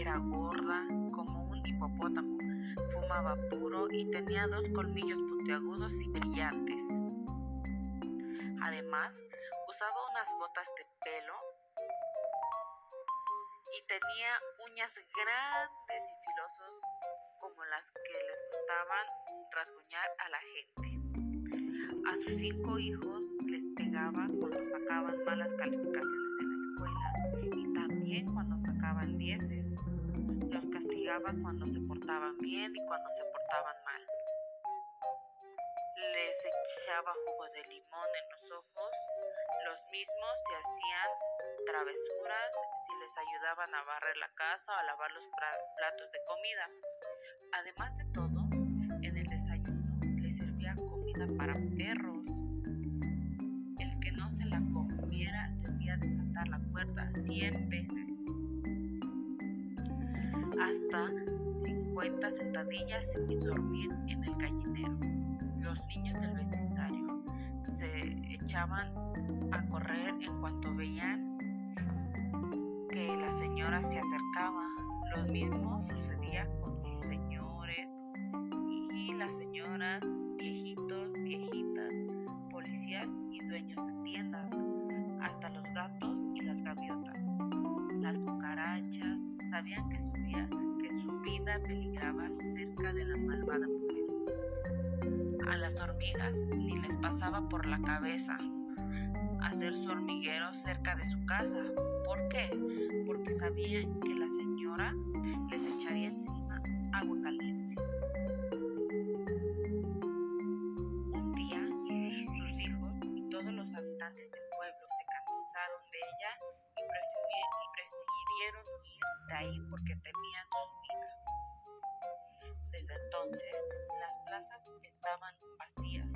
Era gorda como un hipopótamo, fumaba puro y tenía dos colmillos puntiagudos y brillantes. Además, usaba unas botas de pelo y tenía uñas grandes y filosos como las que les gustaban rasguñar a la gente. A sus cinco hijos les pegaba cuando sacaban malas calificaciones en la escuela y también cuando sacaban dieces. Los castigaba cuando se portaban bien y cuando se portaban mal. Les echaba jugo de limón en los ojos. Los mismos se hacían travesuras ayudaban a barrer la casa o a lavar los platos de comida. Además de todo, en el desayuno le servía comida para perros. El que no se la comiera debía desatar la puerta 100 veces. Hasta 50 sentadillas y dormir en el gallinero. Los niños del vecindario se echaban a correr en cuanto veían la señora se acercaba. Lo mismo sucedía con los señores y las señoras, viejitos, viejitas, policías y dueños de tiendas, hasta los gatos y las gaviotas. Las cucarachas sabían que que cerca de la malvada mujer. A las hormigas ni les pasaba por la cabeza hacer su hormiguero cerca de su casa. ¿Por qué? Porque sabían que la señora les echaría encima agua caliente. Un día, sus hijos y todos los habitantes del pueblo se cansaron de ella y prefirieron ir de ahí porque temían. Entonces, las plazas estaban vacías.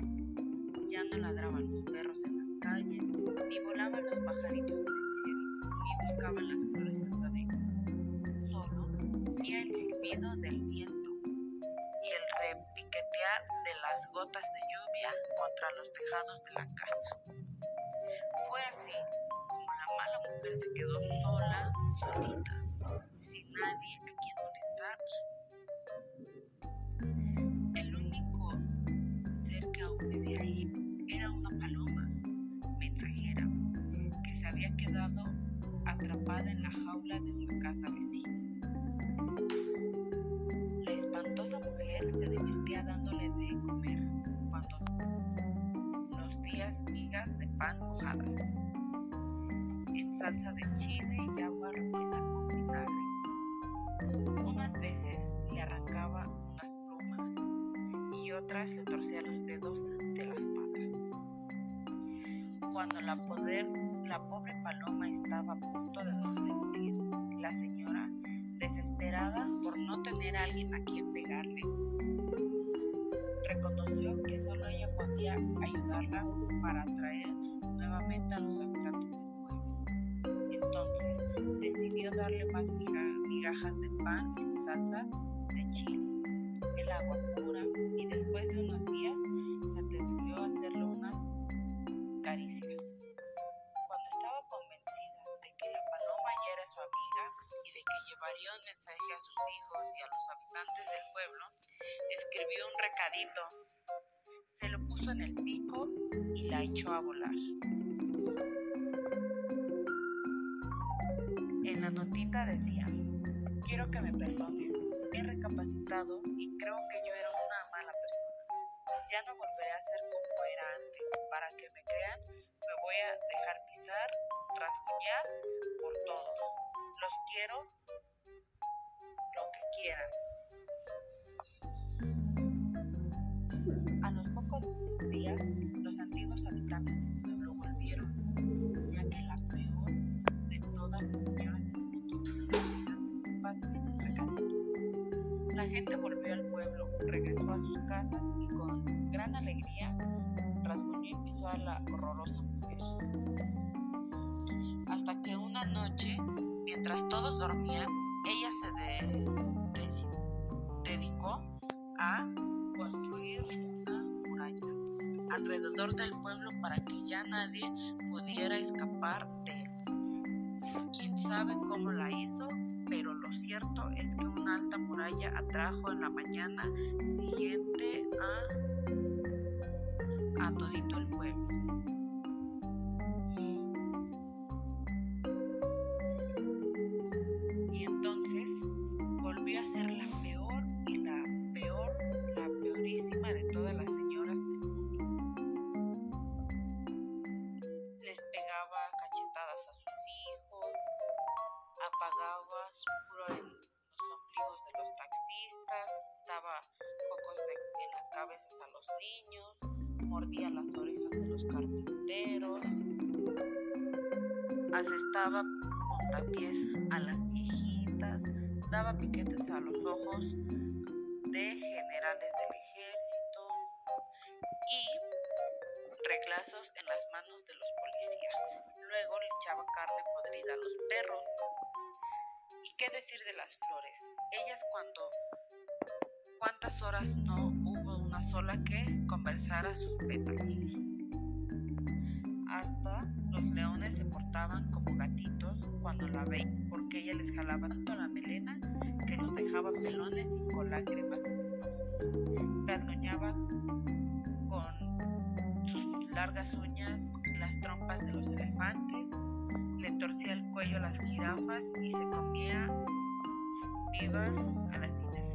Ya no ladraban los perros en las calles ni volaban los pajaritos en el cielo, ni buscaban las flores adentro. Solo y el silbido del viento y el repiquetear de las gotas de lluvia contra los tejados de la casa. Fue así como la mala mujer se quedó sola, solita, sin nadie atrapada en la jaula de una casa vecina. La espantosa mujer se divertía dándole de comer cuando los días migas de pan mojadas, en salsa de chile y agua revuelta con vinagre. Unas veces le arrancaba unas plumas y otras le torcía los dedos de las patas. Cuando la poder la pobre paloma a alguien a quien pegarle, reconoció que solo ella podía ayudarla para atraer nuevamente a los habitantes del pueblo. Entonces decidió darle más migajas de pan salsa de chile, el agua llevaría un mensaje a sus hijos y a los habitantes del pueblo, escribió un recadito, se lo puso en el pico y la echó a volar. En la notita decía, quiero que me perdonen, he recapacitado y creo que yo era una mala persona. Ya no volveré a ser como era antes. Para que me crean, me voy a dejar pisar, rasguñar por todos. Los quiero A los pocos días, los antiguos habitantes del pueblo volvieron, ya que la peor de todas las señoras del mundo La gente volvió al pueblo, regresó a sus casas y con gran alegría rasguñó y pisó a la horrorosa mujer. Hasta que una noche, mientras todos dormían, ella se de a construir una muralla alrededor del pueblo para que ya nadie pudiera escapar de él. Quién sabe cómo la hizo, pero lo cierto es que una alta muralla atrajo en la mañana siguiente a, a todito el pueblo. Mordía las orejas de los carpinteros, asestaba puntapiés a las viejitas, daba piquetes a los ojos de generales del ejército y reglazos en las manos de los policías. Luego le echaba carne podrida a los perros. ¿Y qué decir de las flores? Ellas cuando cuántas horas no sola que conversar a sus pétalos. Hasta los leones se portaban como gatitos cuando la veían, porque ella les jalaba tanto la melena que los dejaba pelones y con lágrimas. Rasgoñaba con sus largas uñas las trompas de los elefantes, le torcía el cuello a las jirafas y se comía vivas a las indefensas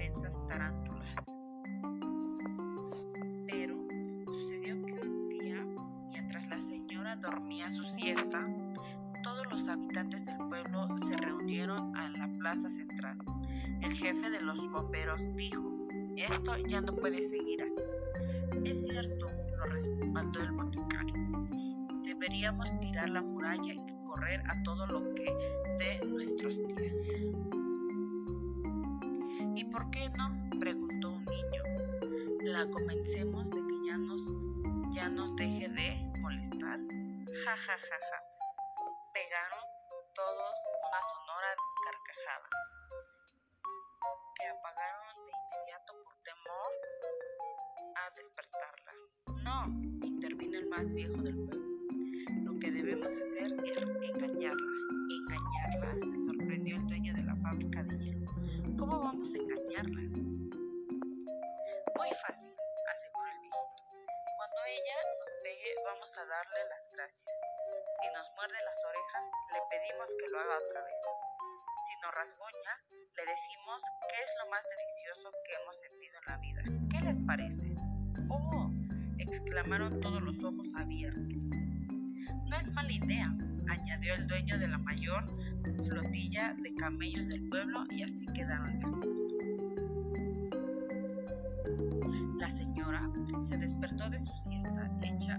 central. El jefe de los bomberos dijo, esto ya no puede seguir así. Es cierto, lo respaldó el boticario. Deberíamos tirar la muralla y correr a todo lo que dé nuestros pies. ¿Y por qué no? preguntó un niño. La convencemos de que ya nos, ya nos deje de molestar. Ja, ja, ja, ja. Pegaron todos que apagaron de inmediato por temor a despertarla. No, intervino el más viejo del pueblo. Lo que debemos hacer es engañarla. Engañarla, se sorprendió el dueño de la fábrica de hielo. ¿Cómo vamos a engañarla? Muy fácil, aseguró el viejito. Cuando ella nos pegue, vamos a darle las gracias muerde las orejas, le pedimos que lo haga otra vez. Nos rasguña, le decimos que es lo más delicioso que hemos sentido en la vida. ¿Qué les parece? ¡Oh! exclamaron todos los ojos abiertos. No es mala idea, añadió el dueño de la mayor flotilla de camellos del pueblo y así quedaron La señora se despertó de su siesta hecha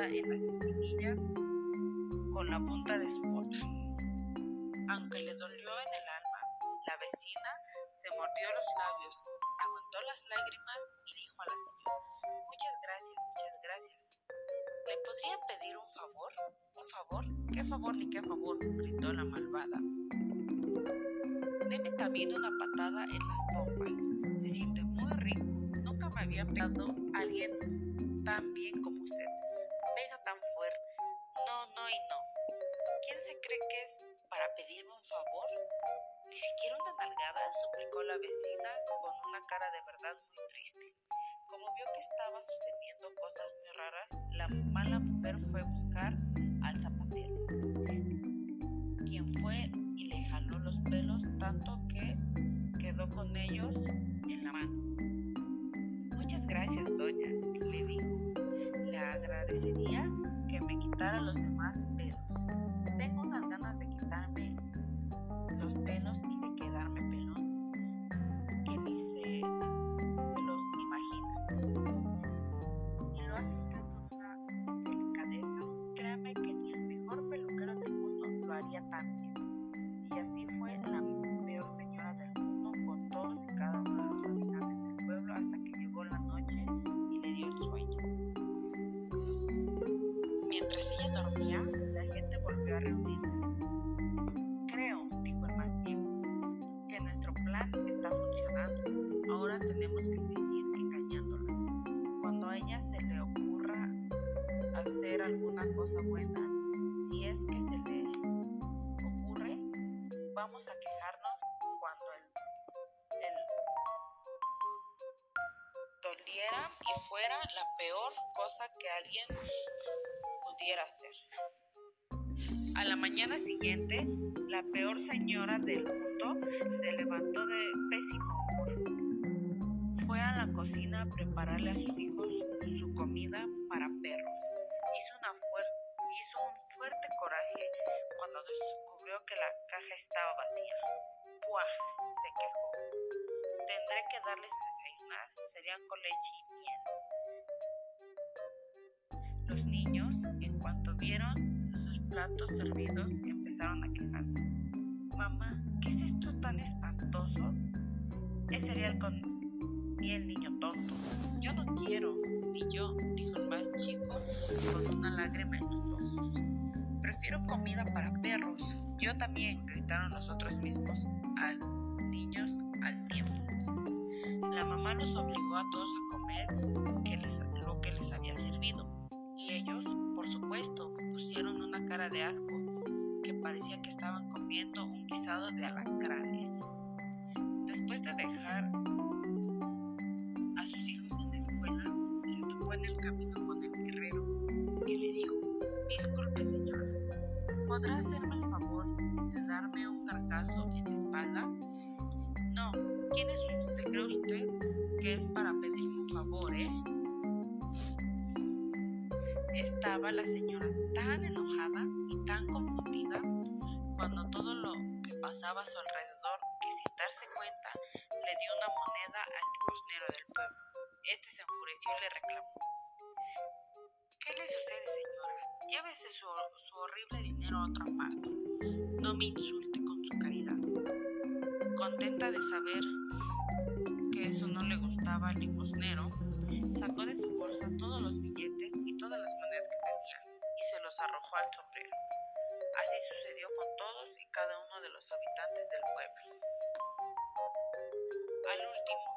en las espinillas con la punta de su bota. Aunque le dolió en el alma, la vecina mordió los labios, aguantó las lágrimas y dijo a la señora, muchas gracias, muchas gracias. ¿Le podría pedir un favor? ¿Un favor? ¿Qué favor ni qué favor? gritó la malvada. Deme también una patada en las pompas. Se siente muy rico. Nunca me había pegado alguien tan bien como usted. Pega tan fuerte. No, no y no. ¿Quién se cree que es para pedirme un favor? Ni siquiera una nalgada, suplicó la vecina con una cara de verdad muy triste. Como vio que estaba sucediendo cosas muy raras, la mala mujer fue a buscar al zapatero, quien fue y le jaló los pelos tanto que quedó con ellos en la mano. agradecería que me quitara los demás pelos. Tengo unas ganas de quitarme los pelos y de quedarme pelón que ni se, los imagina. Y lo hace usted con una delicadeza. Créame que ni el mejor peluquero del mundo lo haría tan bien. Alguna cosa buena, si es que se le ocurre, vamos a quejarnos cuando el, el doliera y fuera la peor cosa que alguien pudiera hacer. A la mañana siguiente, la peor señora del mundo se levantó de pésimo humor. Fue a la cocina a prepararle a sus hijos que la caja estaba vacía. ¡Buah! se quejó. Tendré que darles a desayunar cereal con leche y miel. Los niños, en cuanto vieron sus platos servidos, empezaron a quejarse. Mamá, ¿qué es esto tan espantoso? Es cereal con miel, niño tonto. Yo no quiero, ni yo, dijo el más chico con una lágrima. Prefiero comida para perros. Yo también, gritaron los otros mismos, al niños al tiempo. La mamá los obligó a todos a comer lo que les había servido. Y ellos, por supuesto, pusieron una cara de asco que parecía que estaban comiendo un guisado de alacranes. Después de dejar a sus hijos en la escuela, se topó en el camino ¿podrá hacerme el favor de darme un cartazo en la espalda? No, ¿quién es usted? ¿Se cree usted que es para pedirme un favor, eh? Estaba la señora tan enojada y tan confundida cuando todo lo que pasaba a su alrededor que sin darse cuenta le dio una moneda al limosnero del pueblo. Este se enfureció y le reclamó. ¿Qué le sucede, señora? Llévese su, horrible dinero a otra parte. No me insulte con su caridad. Contenta de saber que eso no le gustaba al limosnero, sacó de su bolsa todos los billetes y todas las monedas que tenía y se los arrojó al sombrero. Así sucedió con todos y cada uno de los habitantes del pueblo. Al último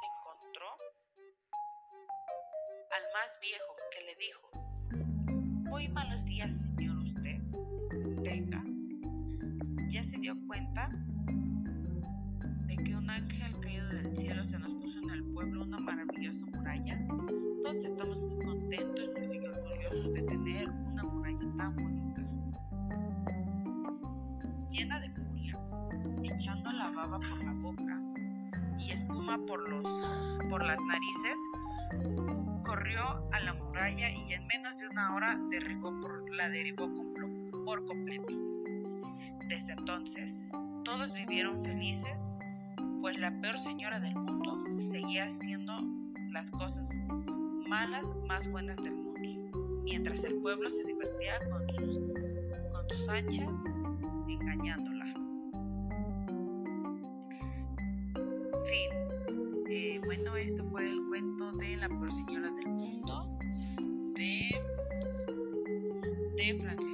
se encontró al más viejo que le dijo, muy malos días señor usted, tenga. Ya se dio cuenta de que un ángel caído del cielo se nos puso en el pueblo una maravillosa muralla. Todos estamos muy contentos y orgullosos de tener una muralla tan bonita. Llena de furia, echando la baba por la boca y espuma por, los, por las narices, corrió a la muralla y en menos de una hora derribó la derribó por completo. Desde entonces, todos vivieron felices, pues la peor señora del mundo seguía haciendo las cosas malas más buenas del mundo, mientras el pueblo se divertía con sus, con sus anchas engañándola. Fin. Eh, bueno, esto fue você, Francisco.